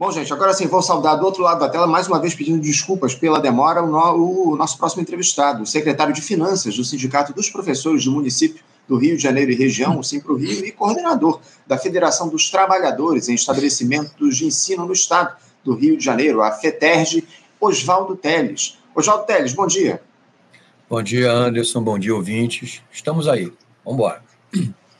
Bom, gente, agora sim, vou saudar do outro lado da tela, mais uma vez pedindo desculpas pela demora, o, no, o nosso próximo entrevistado, o secretário de Finanças do Sindicato dos Professores do município do Rio de Janeiro e região, o Simpro Rio, e coordenador da Federação dos Trabalhadores em Estabelecimentos de Ensino no Estado do Rio de Janeiro, a FETERG, Oswaldo Teles. Oswaldo Teles, bom dia. Bom dia, Anderson, bom dia, ouvintes. Estamos aí, vamos embora.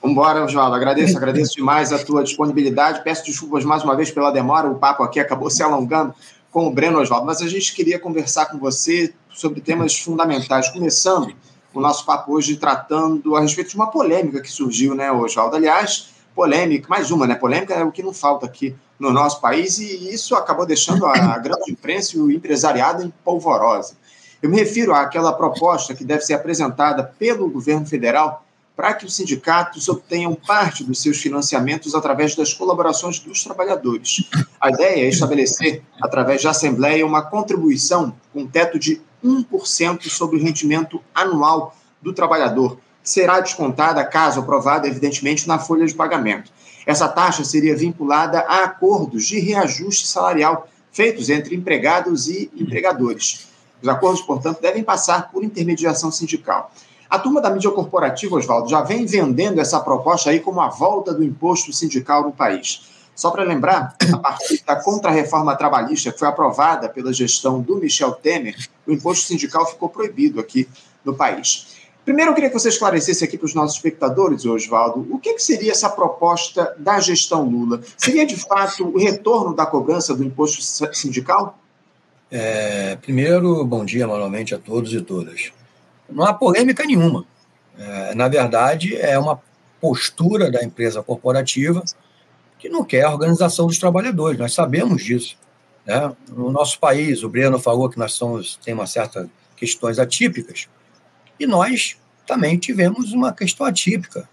Vamos embora, Oswaldo. Agradeço, agradeço demais a tua disponibilidade. Peço desculpas mais uma vez pela demora. O papo aqui acabou se alongando com o Breno Oswaldo, mas a gente queria conversar com você sobre temas fundamentais, começando o nosso papo hoje tratando a respeito de uma polêmica que surgiu, né, Oswaldo? Aliás, polêmica, mais uma, né? Polêmica é o que não falta aqui no nosso país e isso acabou deixando a grande imprensa e o empresariado em polvorosa. Eu me refiro àquela proposta que deve ser apresentada pelo governo federal para que os sindicatos obtenham parte dos seus financiamentos através das colaborações dos trabalhadores. A ideia é estabelecer, através da Assembleia, uma contribuição com teto de 1% sobre o rendimento anual do trabalhador, que será descontada, caso aprovada, evidentemente, na folha de pagamento. Essa taxa seria vinculada a acordos de reajuste salarial feitos entre empregados e empregadores. Os acordos, portanto, devem passar por intermediação sindical. A turma da mídia corporativa, Oswaldo, já vem vendendo essa proposta aí como a volta do imposto sindical no país. Só para lembrar, a partir da contrarreforma trabalhista que foi aprovada pela gestão do Michel Temer, o imposto sindical ficou proibido aqui no país. Primeiro, eu queria que você esclarecesse aqui para os nossos espectadores, Oswaldo, o que, que, seria essa proposta da gestão Lula? Seria, de fato, o retorno da cobrança do imposto sindical? É, primeiro, bom dia novamente a todos e todas não há polêmica nenhuma. É, na verdade, é uma postura da empresa corporativa que não quer a organização dos trabalhadores. Nós sabemos disso. Né? No nosso país, o Breno falou que nós somos, tem uma certa questões atípicas, e nós também tivemos uma questão atípica.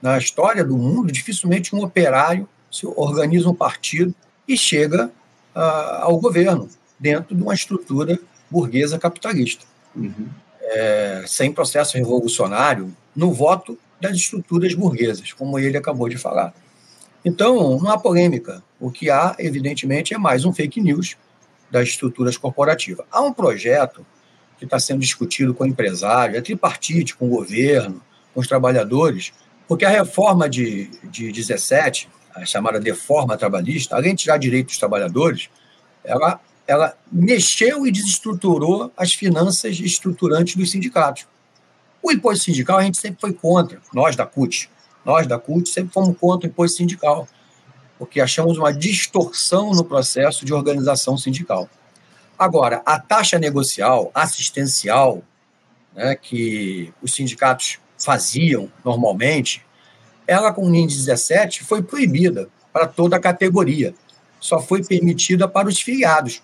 Na história do mundo, dificilmente um operário se organiza um partido e chega uh, ao governo dentro de uma estrutura burguesa capitalista. Uhum é, sem processo revolucionário no voto das estruturas burguesas, como ele acabou de falar. Então, não há polêmica. O que há, evidentemente, é mais um fake news das estruturas corporativas. Há um projeto que está sendo discutido com empresários, é tripartite, com o governo, com os trabalhadores, porque a reforma de, de 17, a chamada deforma trabalhista, além de tirar direitos dos trabalhadores, ela ela mexeu e desestruturou as finanças estruturantes dos sindicatos. O imposto sindical a gente sempre foi contra, nós da CUT. Nós da CUT sempre fomos contra o imposto sindical, porque achamos uma distorção no processo de organização sindical. Agora, a taxa negocial, assistencial, né, que os sindicatos faziam normalmente, ela com o NIN 17 foi proibida para toda a categoria. Só foi permitida para os filiados.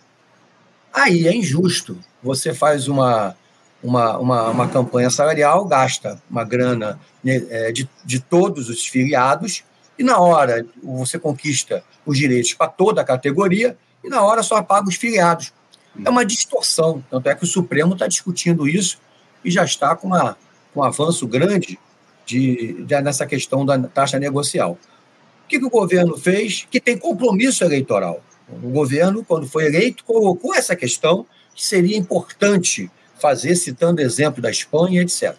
Aí é injusto. Você faz uma, uma, uma, uma campanha salarial, gasta uma grana né, é, de, de todos os filiados, e na hora você conquista os direitos para toda a categoria, e na hora só paga os filiados. É uma distorção. Tanto é que o Supremo está discutindo isso e já está com, uma, com um avanço grande de, de, nessa questão da taxa negocial. O que, que o governo fez? Que tem compromisso eleitoral. O governo, quando foi eleito, colocou essa questão que seria importante fazer, citando exemplo da Espanha, etc.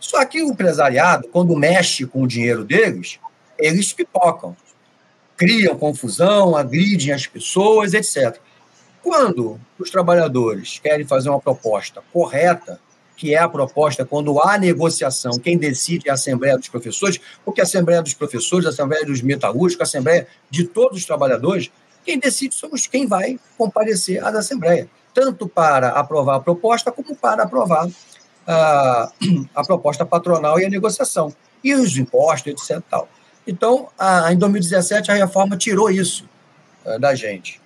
Só que o empresariado, quando mexe com o dinheiro deles, eles pipocam, criam confusão, agridem as pessoas, etc. Quando os trabalhadores querem fazer uma proposta correta, que é a proposta quando há negociação, quem decide é a Assembleia dos Professores, porque a Assembleia dos Professores, a Assembleia dos Metalúrgicos, a Assembleia de todos os trabalhadores, quem decide somos quem vai comparecer à Assembleia, tanto para aprovar a proposta como para aprovar a, a proposta patronal e a negociação, e os impostos, etc. Tal. Então, a, em 2017, a reforma tirou isso a, da gente.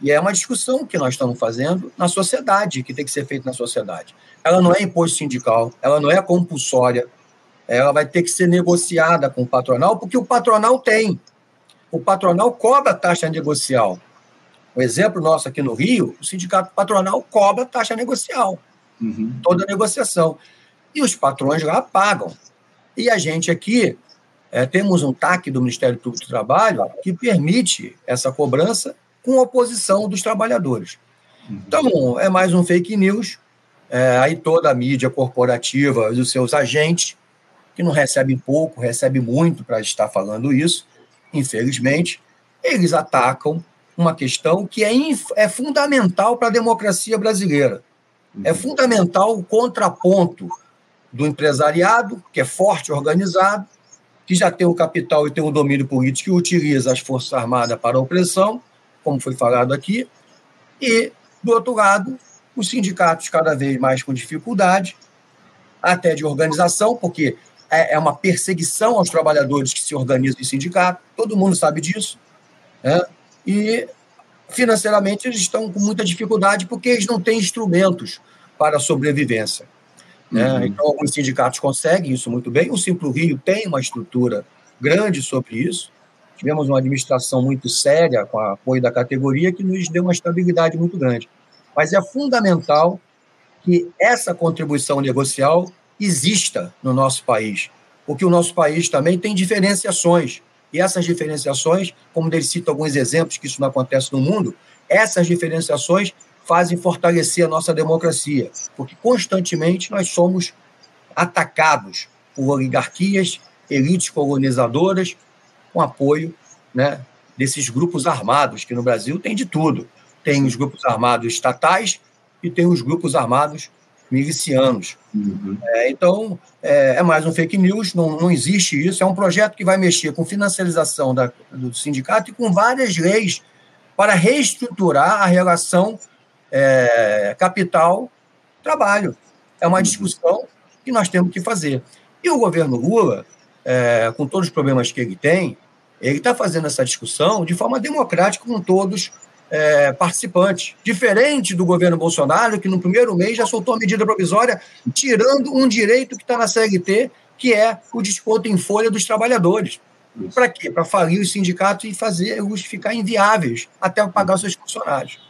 E é uma discussão que nós estamos fazendo na sociedade, que tem que ser feita na sociedade. Ela não é imposto sindical, ela não é compulsória, ela vai ter que ser negociada com o patronal, porque o patronal tem o patronal cobra taxa negocial. O exemplo nosso aqui no Rio, o sindicato patronal cobra taxa negocial, uhum. toda negociação. E os patrões lá pagam. E a gente aqui é, temos um TAC do Ministério Público do Trabalho que permite essa cobrança com oposição dos trabalhadores. Uhum. Então, é mais um fake news. É, aí toda a mídia corporativa e os seus agentes, que não recebem pouco, recebem muito para estar falando isso, infelizmente, eles atacam uma questão que é, é fundamental para a democracia brasileira. É uhum. fundamental o contraponto do empresariado, que é forte, organizado, que já tem o capital e tem o domínio político e utiliza as Forças Armadas para a opressão, como foi falado aqui, e, do outro lado, os sindicatos cada vez mais com dificuldade, até de organização, porque é, é uma perseguição aos trabalhadores que se organizam em sindicato, todo mundo sabe disso, né? e financeiramente eles estão com muita dificuldade porque eles não têm instrumentos para a sobrevivência. Né? Uhum. Então, alguns sindicatos conseguem isso muito bem. O Simplo Rio tem uma estrutura grande sobre isso. Tivemos uma administração muito séria com apoio da categoria que nos deu uma estabilidade muito grande. Mas é fundamental que essa contribuição negocial exista no nosso país, porque o nosso país também tem diferenciações. E essas diferenciações, como ele cita alguns exemplos que isso não acontece no mundo, essas diferenciações fazem fortalecer a nossa democracia, porque constantemente nós somos atacados por oligarquias, elites colonizadoras, com apoio né, desses grupos armados, que no Brasil tem de tudo. Tem os grupos armados estatais e tem os grupos armados milicianos. Uhum. É, então, é, é, mais um fake news, não, não existe isso. É um projeto que vai mexer com financiarização da, do sindicato e com várias leis para reestruturar a relação é, capital-trabalho. É uma uhum. discussão que nós temos que fazer. E o governo Lula, é, com todos os problemas que ele tem, ele está fazendo essa discussão de forma democrática com todos é, participantes. Diferente do governo Bolsonaro, que no primeiro mês já soltou a medida provisória, tirando um direito que está na CLT, que é o desconto em folha dos trabalhadores. Para quê? Para falir os sindicatos e fazer os ficar inviáveis até pagar os seus funcionários.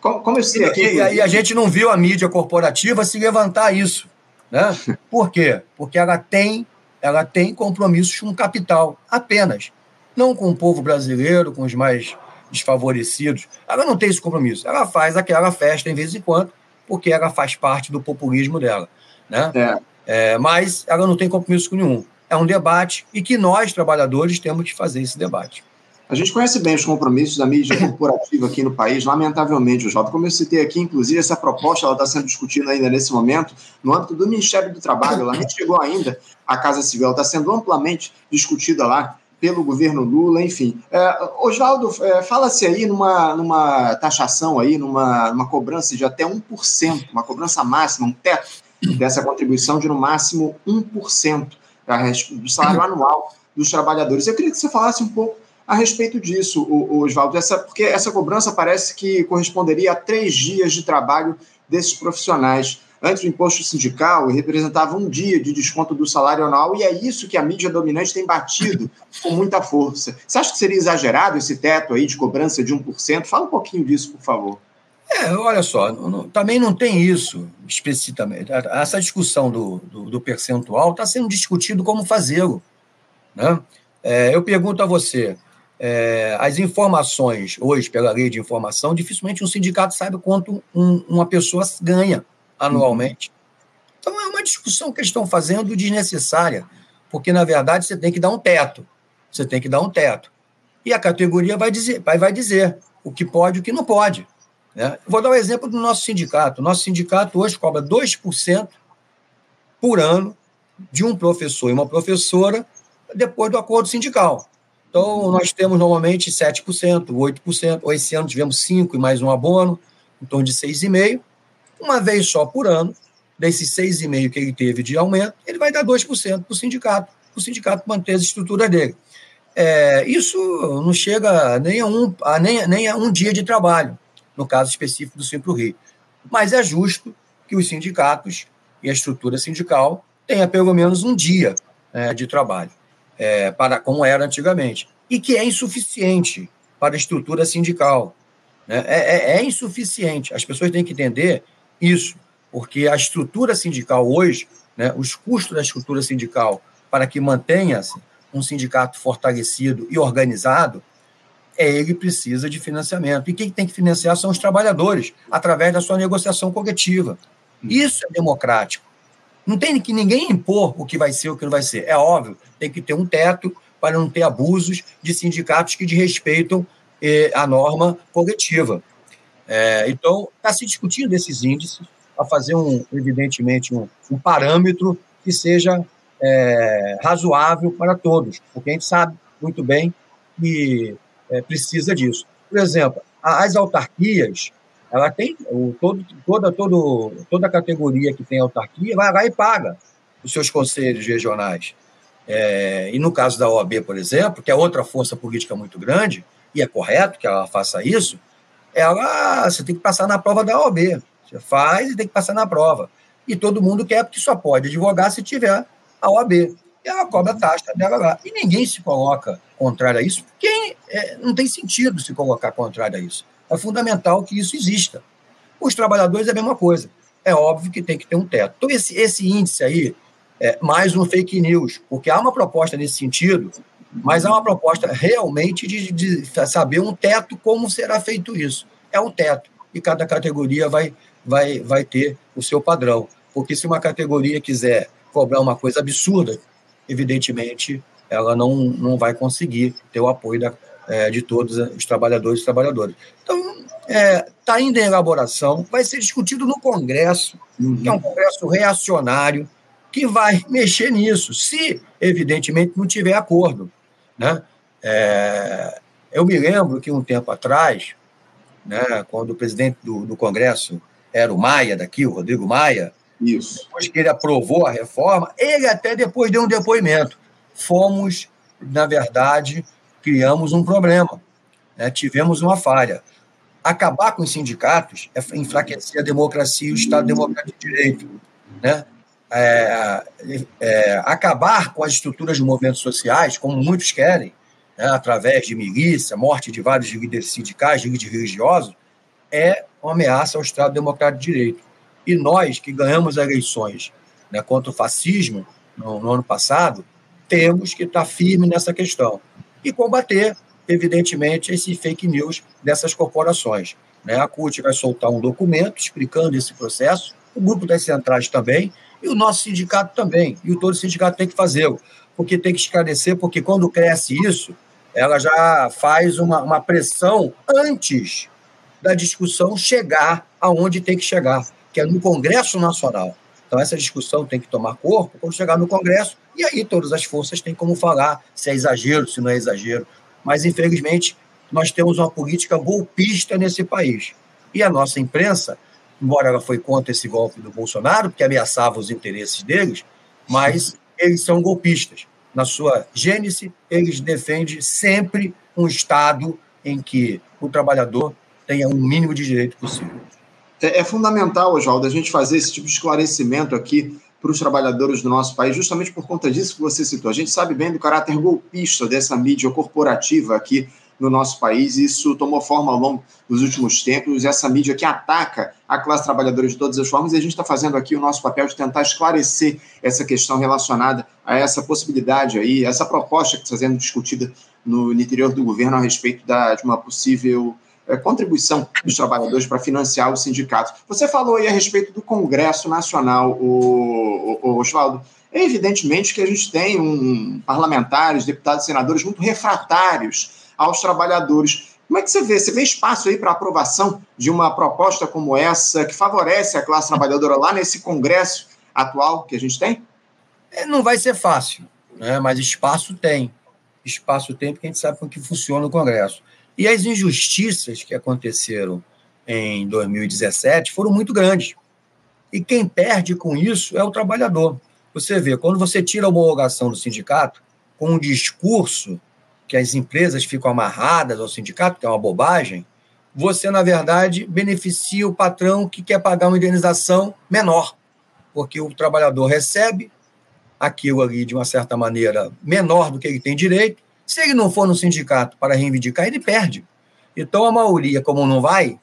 Como, como eu sei aqui. E, aí a gente não viu a mídia corporativa se levantar isso. Né? Por quê? Porque ela tem, ela tem compromissos com o capital, apenas. Não com o povo brasileiro, com os mais desfavorecidos. Ela não tem esse compromisso. Ela faz aquela festa em vez em quando, porque ela faz parte do populismo dela. Né? É. É, mas ela não tem compromisso com nenhum. É um debate e que nós, trabalhadores, temos que fazer esse debate. A gente conhece bem os compromissos da mídia corporativa aqui no país, lamentavelmente, Jota. Como eu citei aqui, inclusive, essa proposta está sendo discutida ainda nesse momento no âmbito do Ministério do Trabalho. Ela nem chegou ainda à Casa Civil, ela está sendo amplamente discutida lá pelo governo Lula, enfim. É, Oswaldo, é, fala-se aí numa, numa taxação, aí, numa, numa cobrança de até 1%, uma cobrança máxima, um teto dessa contribuição de no máximo 1% do salário anual dos trabalhadores. Eu queria que você falasse um pouco a respeito disso, Oswaldo, essa, porque essa cobrança parece que corresponderia a três dias de trabalho desses profissionais. Antes o imposto sindical representava um dia de desconto do salário anual, e é isso que a mídia dominante tem batido com muita força. Você acha que seria exagerado esse teto aí de cobrança de 1%? Fala um pouquinho disso, por favor. É, olha só, não, também não tem isso explicitamente. Essa discussão do, do, do percentual está sendo discutido como fazê-lo. Né? É, eu pergunto a você, é, as informações, hoje, pela lei de informação, dificilmente um sindicato sabe quanto um, uma pessoa ganha anualmente. Então, é uma discussão que eles estão fazendo desnecessária, porque, na verdade, você tem que dar um teto. Você tem que dar um teto. E a categoria vai dizer, vai, vai dizer o que pode e o que não pode. Né? Vou dar um exemplo do nosso sindicato. O nosso sindicato hoje cobra 2% por ano de um professor e uma professora depois do acordo sindical. Então, nós temos normalmente 7%, 8%, ou esse ano tivemos 5% e mais um abono, em torno de 6,5%. Uma vez só por ano, desses 6,5% que ele teve de aumento, ele vai dar 2% para o sindicato, para o sindicato manter as estruturas dele. É, isso não chega nem a, um, a, nem, nem a um dia de trabalho, no caso específico do Simpro Rio. Mas é justo que os sindicatos e a estrutura sindical tenha pelo menos um dia é, de trabalho é, para como era antigamente, e que é insuficiente para a estrutura sindical. Né? É, é, é insuficiente. As pessoas têm que entender isso, porque a estrutura sindical hoje, né, os custos da estrutura sindical para que mantenha-se um sindicato fortalecido e organizado, é ele precisa de financiamento. E quem tem que financiar são os trabalhadores, através da sua negociação coletiva. Isso é democrático. Não tem que ninguém impor o que vai ser o que não vai ser. É óbvio, tem que ter um teto para não ter abusos de sindicatos que desrespeitam eh, a norma coletiva. É, então, está se discutindo esses índices para fazer, um, evidentemente, um, um parâmetro que seja é, razoável para todos, porque a gente sabe muito bem que é, precisa disso. Por exemplo, as autarquias, ela tem o, todo, toda, todo, toda a categoria que tem autarquia vai lá e paga os seus conselhos regionais. É, e no caso da OAB, por exemplo, que é outra força política muito grande, e é correto que ela faça isso, ela você tem que passar na prova da OAB. Você faz e tem que passar na prova. E todo mundo quer, porque só pode advogar se tiver a OAB. E ela cobra a taxa dela lá. E ninguém se coloca contrário a isso, porque é, não tem sentido se colocar contrário a isso. É fundamental que isso exista. Os trabalhadores é a mesma coisa. É óbvio que tem que ter um teto. Então, esse, esse índice aí é mais um fake news, porque há uma proposta nesse sentido, mas há uma proposta realmente de, de saber um teto, como será feito isso. É um teto, e cada categoria vai, vai, vai ter o seu padrão. Porque se uma categoria quiser cobrar uma coisa absurda, evidentemente ela não, não vai conseguir ter o apoio da, é, de todos os trabalhadores e trabalhadoras. Então, está é, tá indo em elaboração, vai ser discutido no Congresso, uhum. que é um Congresso reacionário, que vai mexer nisso, se, evidentemente, não tiver acordo. Né? É, eu me lembro que um tempo atrás, né, quando o presidente do, do Congresso era o Maia daqui, o Rodrigo Maia, Isso. depois que ele aprovou a reforma, ele até depois deu um depoimento. Fomos, na verdade, criamos um problema, né? tivemos uma falha. Acabar com os sindicatos é enfraquecer a democracia e o Estado Democrático de Direito. Né? É, é, acabar com as estruturas de movimentos sociais, como muitos querem, né? através de milícia, morte de vários líderes sindicais, líderes religiosos, é uma ameaça ao Estado Democrático de Direito. E nós, que ganhamos eleições né, contra o fascismo no, no ano passado, temos que estar firme nessa questão e combater, evidentemente, esse fake news dessas corporações. Né? A CUT vai soltar um documento explicando esse processo, o grupo das centrais também, e o nosso sindicato também, e o todo sindicato tem que fazê-lo, porque tem que esclarecer, porque quando cresce isso, ela já faz uma, uma pressão antes da discussão chegar aonde tem que chegar, que é no Congresso Nacional. Então, essa discussão tem que tomar corpo quando chegar no Congresso, e aí todas as forças têm como falar se é exagero, se não é exagero. Mas, infelizmente, nós temos uma política golpista nesse país. E a nossa imprensa, embora ela foi contra esse golpe do Bolsonaro, porque ameaçava os interesses deles, mas eles são golpistas. Na sua gênese, eles defendem sempre um Estado em que o trabalhador tenha um mínimo de direito possível. É, é fundamental, Oswaldo, a gente fazer esse tipo de esclarecimento aqui para os trabalhadores do nosso país, justamente por conta disso que você citou. A gente sabe bem do caráter golpista dessa mídia corporativa aqui no nosso país. Isso tomou forma ao longo dos últimos tempos. Essa mídia que ataca a classe trabalhadora de todas as formas, e a gente está fazendo aqui o nosso papel de tentar esclarecer essa questão relacionada a essa possibilidade aí, essa proposta que está sendo discutida no interior do governo a respeito da, de uma possível é, contribuição dos trabalhadores para financiar os sindicatos. Você falou aí a respeito do Congresso Nacional, o, o, o Oswaldo. É evidentemente que a gente tem um, parlamentares, deputados, senadores muito refratários aos trabalhadores. Como é que você vê? Você vê espaço aí para aprovação de uma proposta como essa, que favorece a classe trabalhadora lá nesse Congresso atual que a gente tem? É, não vai ser fácil, né? mas espaço tem. Espaço tem porque a gente sabe como que funciona o Congresso. E as injustiças que aconteceram em 2017 foram muito grandes. E quem perde com isso é o trabalhador. Você vê, quando você tira a homologação do sindicato, com um discurso que as empresas ficam amarradas ao sindicato, que é uma bobagem, você, na verdade, beneficia o patrão que quer pagar uma indenização menor, porque o trabalhador recebe aquilo ali de uma certa maneira menor do que ele tem direito, se ele não for no sindicato para reivindicar, ele perde. Então, a maioria, como não vai,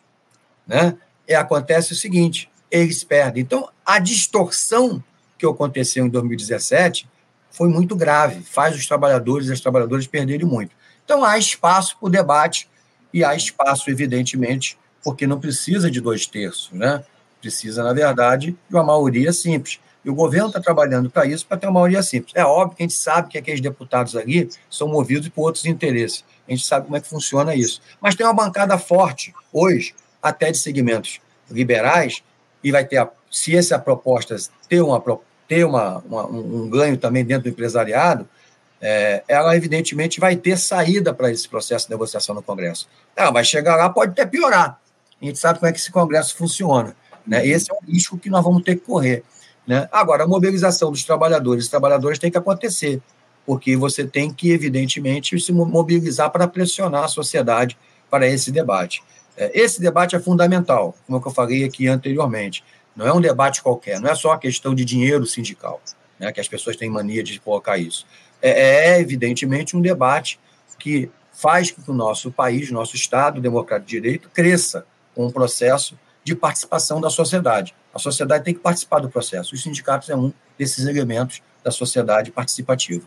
né, é, acontece o seguinte: eles perdem. Então, a distorção que aconteceu em 2017 foi muito grave, faz os trabalhadores e as trabalhadoras perderem muito. Então, há espaço para o debate e há espaço, evidentemente, porque não precisa de dois terços, né? Precisa, na verdade, de uma maioria simples. E o governo está trabalhando para isso, para ter uma maioria simples. É óbvio que a gente sabe que aqueles deputados ali são movidos por outros interesses. A gente sabe como é que funciona isso. Mas tem uma bancada forte, hoje, até de segmentos liberais, e vai ter, a, se essa proposta ter, uma, ter uma, uma, um ganho também dentro do empresariado, é, ela evidentemente vai ter saída para esse processo de negociação no Congresso. Ela vai chegar lá, pode até piorar. A gente sabe como é que esse Congresso funciona. Né? Esse é um risco que nós vamos ter que correr. Né? Agora, a mobilização dos trabalhadores e trabalhadoras tem que acontecer, porque você tem que, evidentemente, se mobilizar para pressionar a sociedade para esse debate. É, esse debate é fundamental, como eu falei aqui anteriormente. Não é um debate qualquer, não é só a questão de dinheiro sindical, né, que as pessoas têm mania de colocar isso. É, é evidentemente, um debate que faz com que o nosso país, nosso Estado democrático de direito, cresça com um processo de participação da sociedade. A sociedade tem que participar do processo. Os sindicatos é um desses elementos da sociedade participativa.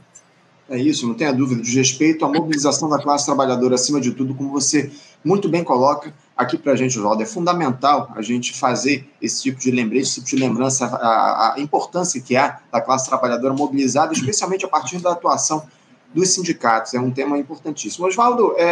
É isso, não tenha dúvida. De respeito à mobilização da classe trabalhadora, acima de tudo, como você muito bem coloca aqui para a gente, Oswaldo, é fundamental a gente fazer esse tipo de lembrete, esse tipo de lembrança, a, a importância que há da classe trabalhadora mobilizada, especialmente a partir da atuação dos sindicatos. É um tema importantíssimo. Oswaldo, é,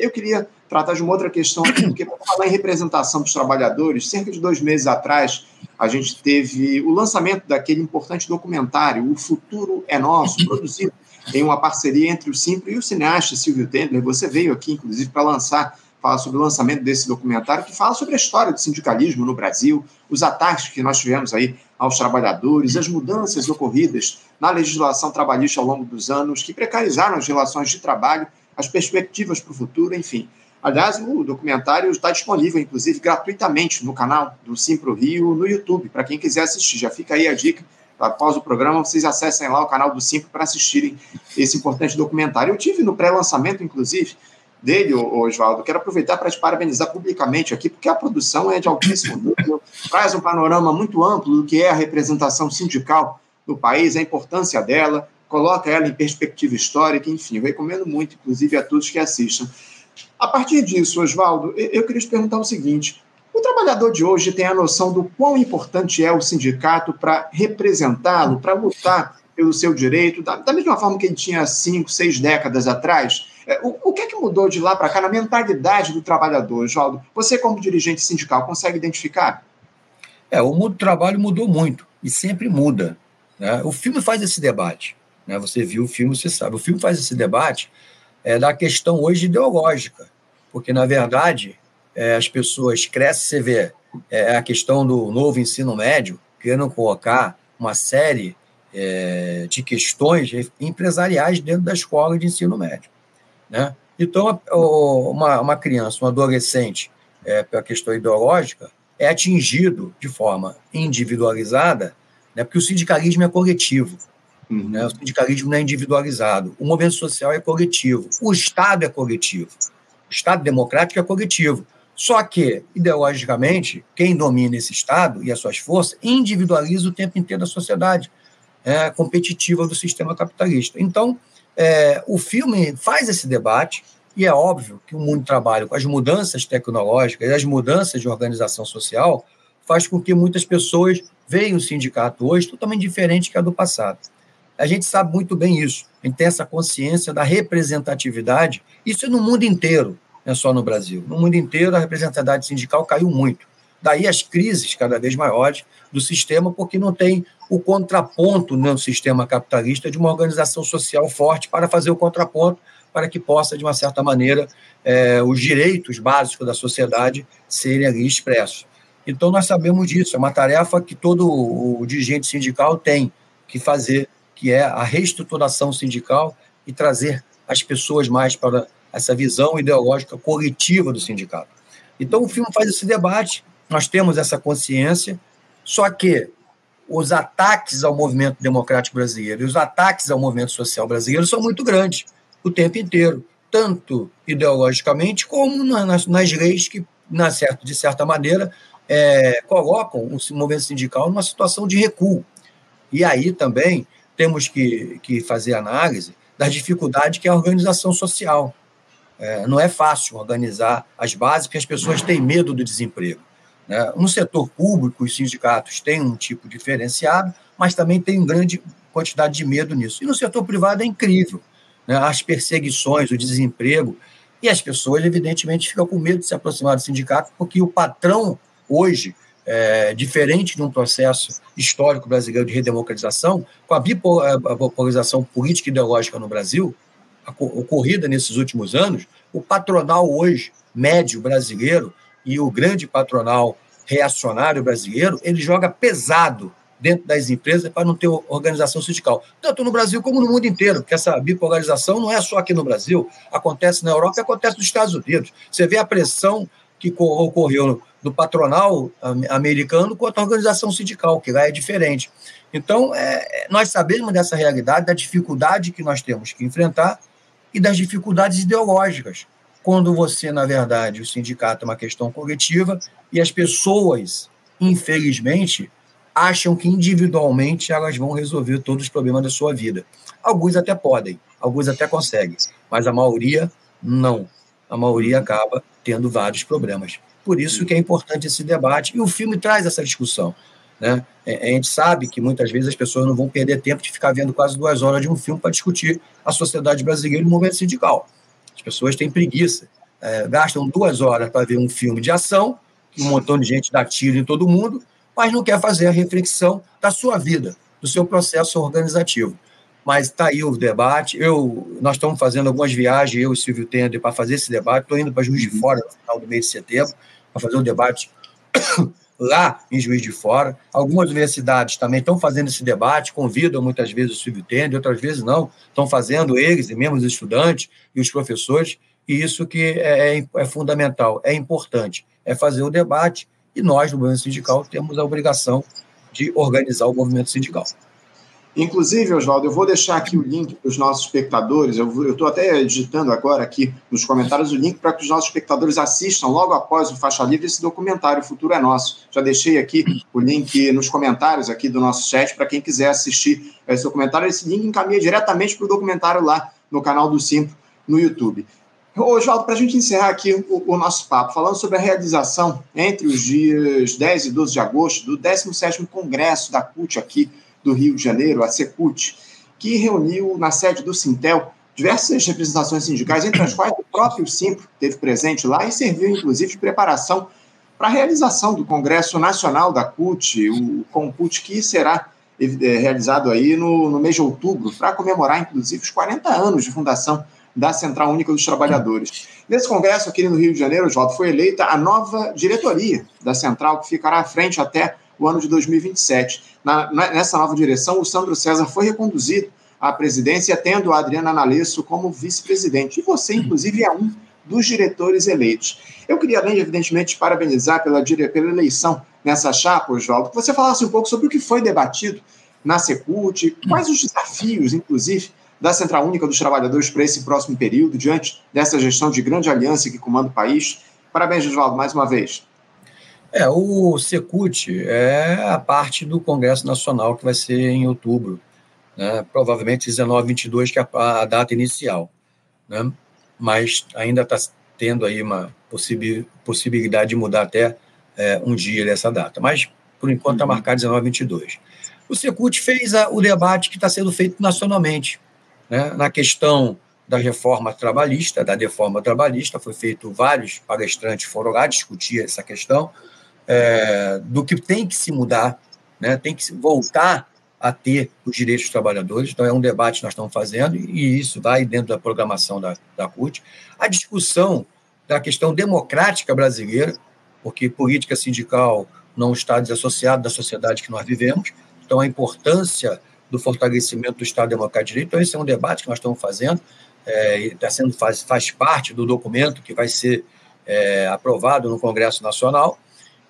é, eu queria tratar de uma outra questão porque para falar em representação dos trabalhadores, cerca de dois meses atrás, a gente teve o lançamento daquele importante documentário, O Futuro é Nosso, produzido em uma parceria entre o Simpro e o cineasta Silvio Tendler. Você veio aqui, inclusive, para lançar fala sobre o lançamento desse documentário, que fala sobre a história do sindicalismo no Brasil, os ataques que nós tivemos aí aos trabalhadores, as mudanças ocorridas na legislação trabalhista ao longo dos anos, que precarizaram as relações de trabalho, as perspectivas para o futuro, enfim. Aliás, o documentário está disponível, inclusive, gratuitamente no canal do Simpro Rio, no YouTube, para quem quiser assistir. Já fica aí a dica. Após o programa, vocês acessem lá o canal do Simpro para assistirem esse importante documentário. Eu tive no pré-lançamento, inclusive, dele, Oswaldo, quero aproveitar para te parabenizar publicamente aqui, porque a produção é de altíssimo nível, traz um panorama muito amplo do que é a representação sindical no país, a importância dela, coloca ela em perspectiva histórica, enfim, recomendo muito, inclusive, a todos que assistam. A partir disso, Oswaldo, eu queria te perguntar o seguinte: o trabalhador de hoje tem a noção do quão importante é o sindicato para representá-lo, para lutar pelo seu direito, da, da mesma forma que ele tinha cinco, seis décadas atrás? É, o, o que é que mudou de lá para cá na mentalidade do trabalhador, Joldo? Você, como dirigente sindical, consegue identificar? É, o mundo do trabalho mudou muito e sempre muda. Né? O filme faz esse debate. Né? Você viu o filme, você sabe. O filme faz esse debate é, da questão hoje ideológica, porque, na verdade, é, as pessoas crescem, você vê é, a questão do novo ensino médio, querendo colocar uma série é, de questões empresariais dentro da escola de ensino médio. Né? Então, uma, uma criança, um adolescente, é, pela questão ideológica, é atingido de forma individualizada, né, porque o sindicalismo é coletivo. Uhum. Né, o sindicalismo não é individualizado. O movimento social é coletivo. O Estado é coletivo. O Estado democrático é coletivo. Só que, ideologicamente, quem domina esse Estado e as suas forças individualiza o tempo inteiro a sociedade é, competitiva do sistema capitalista. Então, é, o filme faz esse debate, e é óbvio que o mundo do trabalho, com as mudanças tecnológicas e as mudanças de organização social, faz com que muitas pessoas vejam o sindicato hoje totalmente diferente que a do passado. A gente sabe muito bem isso, a gente tem essa consciência da representatividade, isso é no mundo inteiro, não é só no Brasil. No mundo inteiro, a representatividade sindical caiu muito. Daí as crises cada vez maiores do sistema, porque não tem o contraponto no sistema capitalista de uma organização social forte para fazer o contraponto, para que possa, de uma certa maneira, é, os direitos básicos da sociedade serem ali expressos. Então, nós sabemos disso, é uma tarefa que todo o dirigente sindical tem que fazer, que é a reestruturação sindical e trazer as pessoas mais para essa visão ideológica coletiva do sindicato. Então, o filme faz esse debate, nós temos essa consciência, só que os ataques ao movimento democrático brasileiro e os ataques ao movimento social brasileiro são muito grandes o tempo inteiro, tanto ideologicamente como nas, nas leis que, na certo, de certa maneira, é, colocam o movimento sindical numa situação de recuo. E aí também temos que, que fazer análise das dificuldades que é a organização social. é, não é fácil organizar as bases, porque as pessoas têm medo do desemprego. Né? No setor público, os sindicatos têm um tipo diferenciado, mas também tem uma grande quantidade de medo nisso. E no setor privado é incrível. Né? As perseguições, o desemprego, e as pessoas, evidentemente, ficam com medo de se aproximar do sindicato, porque o patrão, hoje, é, diferente de um processo histórico brasileiro de redemocratização, com a bipolarização política e ideológica no Brasil, ocorrida nesses últimos anos, o patronal hoje, médio brasileiro, e o grande patronal reacionário brasileiro, ele joga pesado dentro das empresas para não ter organização sindical, tanto no Brasil como no mundo inteiro, porque essa bipolarização não é só aqui no Brasil, acontece na Europa e acontece nos Estados Unidos. Você vê a pressão que ocorreu do patronal americano quanto à organização sindical, que lá é diferente. Então, é, nós sabemos dessa realidade, da dificuldade que nós temos que enfrentar e das dificuldades ideológicas. Quando você, na verdade, o sindicato é uma questão coletiva e as pessoas, infelizmente, acham que individualmente elas vão resolver todos os problemas da sua vida. Alguns até podem, alguns até conseguem, mas a maioria não. A maioria acaba tendo vários problemas. Por isso que é importante esse debate, e o filme traz essa discussão. Né? É, a gente sabe que muitas vezes as pessoas não vão perder tempo de ficar vendo quase duas horas de um filme para discutir a sociedade brasileira e o movimento sindical. As pessoas têm preguiça, é, gastam duas horas para ver um filme de ação, que um montão de gente dá tiro em todo mundo, mas não quer fazer a reflexão da sua vida, do seu processo organizativo. Mas está aí o debate. Eu, nós estamos fazendo algumas viagens, eu e Silvio Tender, para fazer esse debate. Estou indo para Juiz de uhum. Fora no final do mês de setembro, para fazer um debate lá em Juiz de Fora. Algumas universidades também estão fazendo esse debate, convidam muitas vezes o Silvio Tender, outras vezes não. Estão fazendo eles, e mesmo os estudantes e os professores. E isso que é, é, é fundamental, é importante, é fazer o debate e nós, do movimento sindical, temos a obrigação de organizar o movimento sindical. Inclusive, Oswaldo, eu vou deixar aqui o link para os nossos espectadores. Eu estou até digitando agora aqui nos comentários o link para que os nossos espectadores assistam logo após o Faixa Livre esse documentário O Futuro é Nosso. Já deixei aqui o link nos comentários aqui do nosso chat para quem quiser assistir esse documentário. Esse link encaminha diretamente para o documentário lá no canal do Simpro no YouTube. Oswaldo, para a gente encerrar aqui o, o, nosso papo, falando sobre a realização entre os dias 10 e 12 de agosto do 17º Congresso da CUT aqui do Rio de Janeiro, a Secult, que reuniu na sede do Sintel diversas representações sindicais, entre as quais o próprio Simpro teve presente lá e serviu, inclusive, de preparação para a realização do Congresso Nacional da CUT, o CONCUT, que será é, realizado aí no, no mês de outubro, para comemorar, inclusive, os 40 anos de fundação da Central Única dos Trabalhadores. Nesse congresso aqui no Rio de Janeiro, Jota, foi eleita a nova diretoria da Central, que ficará à frente até o ano de 2027. Na, nessa nova direção, o Sandro César foi reconduzido à presidência, tendo a Adriana Nalesso como vice-presidente. E você, inclusive, é um dos diretores eleitos. Eu queria, além, evidentemente, parabenizar pela, pela eleição nessa chapa, Oswaldo, que você falasse um pouco sobre o que foi debatido na Secult, quais os desafios, inclusive, da Central Única dos Trabalhadores para esse próximo período, diante dessa gestão de grande aliança que comanda o país. Parabéns, Oswaldo, mais uma vez. É, o Secult é a parte do Congresso Nacional que vai ser em outubro, né? provavelmente 19, 22, que é a, data inicial. Né? Mas ainda está tendo aí uma possibi possibilidade de mudar até é, um dia dessa data. Mas, por enquanto, está uhum. marcado 19, 22. O Secult fez a, o debate que está sendo feito nacionalmente. Né? Na questão da reforma trabalhista, da deforma trabalhista, foi feito vários palestrantes foram lá discutir essa questão é, do que tem que se mudar, né? tem que voltar a ter os direitos dos trabalhadores. Então, é um debate que nós estamos fazendo e isso vai dentro da programação da, da CUT. A discussão da questão democrática brasileira, porque política sindical não está desassociada da sociedade que nós vivemos. Então, a importância do fortalecimento do Estado Democrático de Direito. Então, esse é um debate que nós estamos fazendo, é, tá sendo, faz, faz parte do documento que vai ser é, aprovado no Congresso Nacional,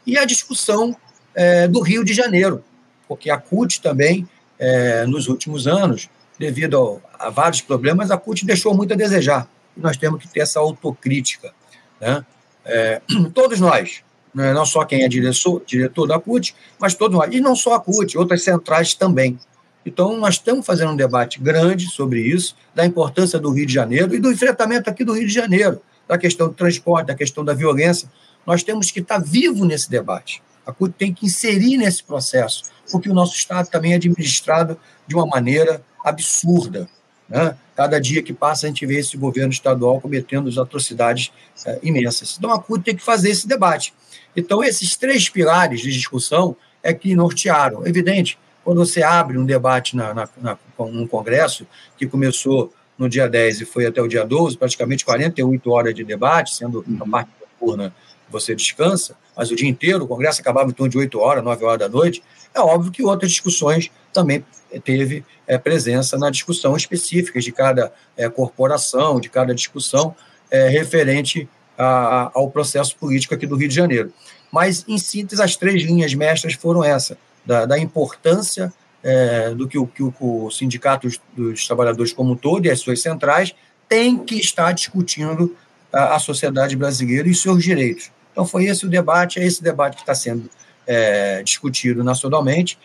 e a discussão é, do Rio de Janeiro, porque a CUT também, é, nos últimos anos, devido ao, a vários problemas, a CUT deixou muito a desejar. E nós temos que ter essa autocrítica. Né? É, todos nós, né, não só quem é diretor, diretor da CUT, mas todos nós, e não só a CUT, outras centrais também Então, nós estamos fazendo um debate grande sobre isso, da importância do Rio de Janeiro e do enfrentamento aqui do Rio de Janeiro, da questão do transporte, da questão da violência. Nós temos que estar vivo nesse debate. A CUT tem que inserir nesse processo, porque o nosso Estado também é administrado de uma maneira absurda. Né? Cada dia que passa, a gente vê esse governo estadual cometendo atrocidades é, imensas. Então, a CUT tem que fazer esse debate. Então, esses três pilares de discussão é que nortearam. Evidente, quando você abre um debate na, na, na, num congresso, que começou no dia 10 e foi até o dia 12, praticamente 48 horas de debate, sendo a uhum. parte noturna você descansa, mas o dia inteiro, o congresso acabava em torno de 8 horas, 9 horas da noite, é óbvio que outras discussões também teve é, presença na discussão específica de cada é, corporação, de cada discussão é, referente a, a, ao processo político aqui do Rio de Janeiro. Mas, em síntese, as três linhas mestras foram essa, da, da importância do que o, que o sindicato dos trabalhadores como um todo e as suas centrais têm que estar discutindo a, a sociedade brasileira e seus direitos. Então, foi esse o debate, é esse debate que está sendo é, discutido nacionalmente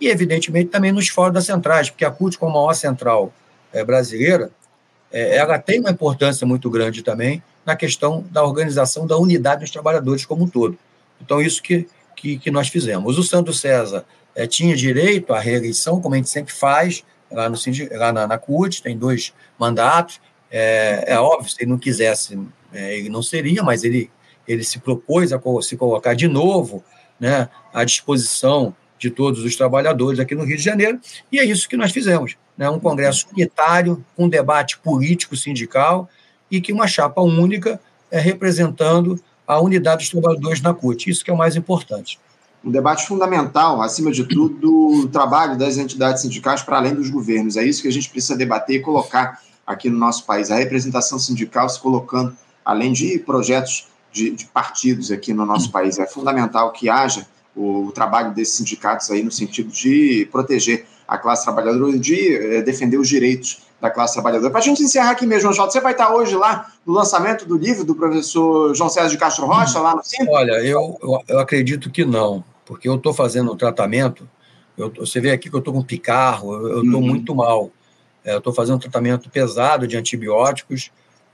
e, evidentemente, também nos fóruns das centrais, porque a CUT, como a maior central é, brasileira, é, ela tem uma importância muito grande também na questão da organização da unidade dos trabalhadores como um todo. Então, isso que, que, que nós fizemos. O Santo César é, tinha direito à reeleição, como a gente sempre faz, lá, no, lá na, na CUT, tem dois mandatos. É, é óbvio, se ele não quisesse, é, ele não seria, mas ele, ele se propôs a se colocar de novo né, à disposição de todos os trabalhadores aqui no Rio de Janeiro, e é isso que nós fizemos. Né, um congresso unitário, um debate político sindical, e que uma chapa única é, representando a unidade dos trabalhadores na CUT. Isso que é o mais importante. Um debate fundamental, acima de tudo, do trabalho das entidades sindicais para além dos governos. É isso que a gente precisa debater e colocar aqui no nosso país. A representação sindical se colocando, além de projetos de, de partidos aqui no nosso país. É fundamental que haja o, o, trabalho desses sindicatos aí no sentido de proteger a classe trabalhadora, de eh, defender os direitos da classe trabalhadora. Para a gente encerrar aqui mesmo, João, você vai estar hoje lá no lançamento do livro do professor João César de Castro Rocha, lá no centro? Olha, eu, eu, eu acredito que não, porque eu estou fazendo um tratamento, eu, você vê aqui que eu estou com picarro, eu estou uhum. muito mal. É, eu estou fazendo um tratamento pesado de antibióticos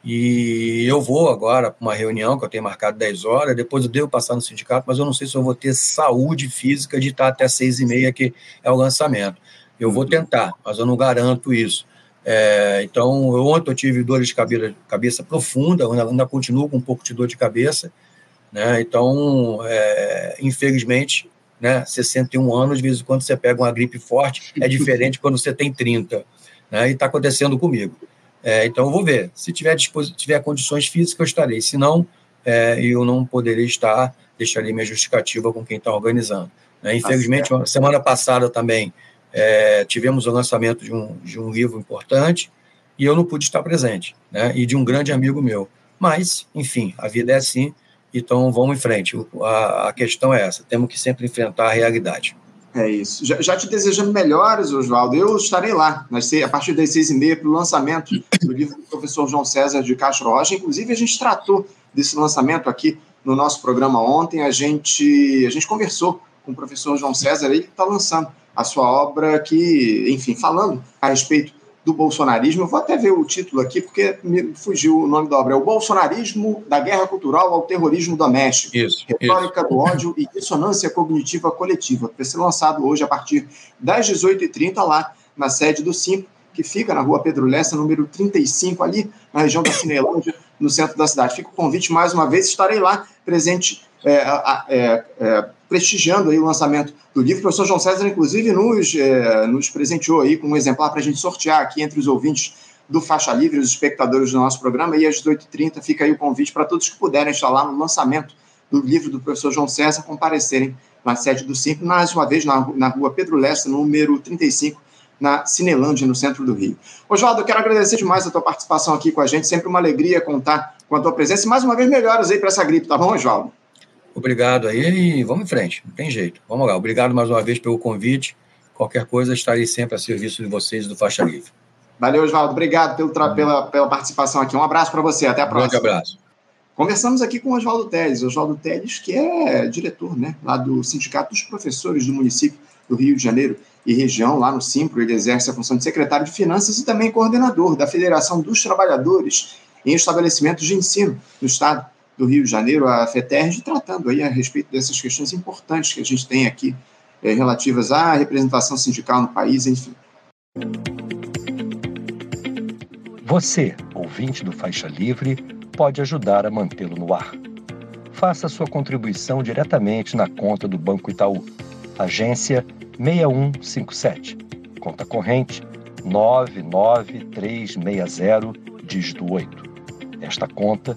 e eu vou agora para uma reunião que eu tenho marcado 10 horas, depois eu devo passar no sindicato, mas eu não sei se eu vou ter saúde física de estar até seis e meia, que é o lançamento. Eu vou uhum. tentar, mas eu não garanto isso. É, então, ontem eu tive dores de cabeça, cabeça profunda, ainda, ainda continuo com um pouco de dor de cabeça, né? Então, é, infelizmente, né, 61 anos, de vez em quando você pega uma gripe forte, é diferente quando você tem 30, né? E está acontecendo comigo. É, então, eu vou ver. Se tiver, tiver condições físicas, eu estarei. Se não, é, eu não poderei estar, deixarei minha justificativa com quem está organizando. Né? Infelizmente, tá semana passada também, é, tivemos o lançamento de um, de um livro importante e eu não pude estar presente, né? E de um grande amigo meu. Mas, enfim, a vida é assim, então vamos em frente. A, a questão é essa: temos que sempre enfrentar a realidade. É isso. Já, já te desejando melhores, Oswaldo. Eu estarei lá, a partir das seis e meia, para o lançamento do livro do professor João César de Castro Rocha. Inclusive, a gente tratou desse lançamento aqui no nosso programa ontem. A gente, a gente conversou com o professor João César, ele está lançando a sua obra que, enfim, falando a respeito do bolsonarismo. Eu vou até ver o título aqui, porque me fugiu o nome da obra. É o Bolsonarismo da Guerra Cultural ao Terrorismo Doméstico. Isso. Retórica isso. do ódio e dissonância cognitiva coletiva. Vai ser lançado hoje a partir das 18h30 lá na sede do Simpo, que fica na rua Pedro Lessa, número 35, ali na região da Cinelândia, no centro da cidade. Fica o convite mais uma vez, estarei lá presente é, é, é, prestigiando aí o lançamento do livro. O professor João César, inclusive, nos, é, nos presenteou aí com um exemplar para a gente sortear aqui entre os ouvintes do Faixa Livre, os espectadores do nosso programa. E às 18h30 fica aí o convite para todos que puderem estar lá no lançamento do livro do professor João César comparecerem na sede do CIMP, mais uma vez na, na rua Pedro Lessa, número 35, na Cinelândia, no centro do Rio. Oswaldo, quero agradecer demais a tua participação aqui com a gente, sempre uma alegria contar com a tua presença e mais uma vez melhoras aí para essa gripe, tá bom, Oswaldo? Obrigado aí e vamos em frente, não tem jeito. Vamos lá, obrigado mais uma vez pelo convite. Qualquer coisa, estarei sempre a serviço de vocês do Faixa Livre. Valeu, Oswaldo. Obrigado pelo pela, pela participação aqui. Um abraço para você. Até a próxima. Um grande abraço. Conversamos aqui com o Oswaldo Teles. Oswaldo Teles, que é diretor né, lá do Sindicato dos Professores do município do Rio de Janeiro e região, lá no Simpro, ele exerce a função de secretário de Finanças e também coordenador da Federação dos Trabalhadores em Estabelecimentos de Ensino no Estado do Rio de Janeiro, a FETERG, tratando aí a respeito dessas questões importantes que a gente tem aqui, é, relativas à representação sindical no país, enfim. Você, ouvinte do Faixa Livre, pode ajudar a mantê-lo no ar. Faça sua contribuição diretamente na conta do Banco Itaú, agência 6157, conta corrente 99360, dígito 8. Esta conta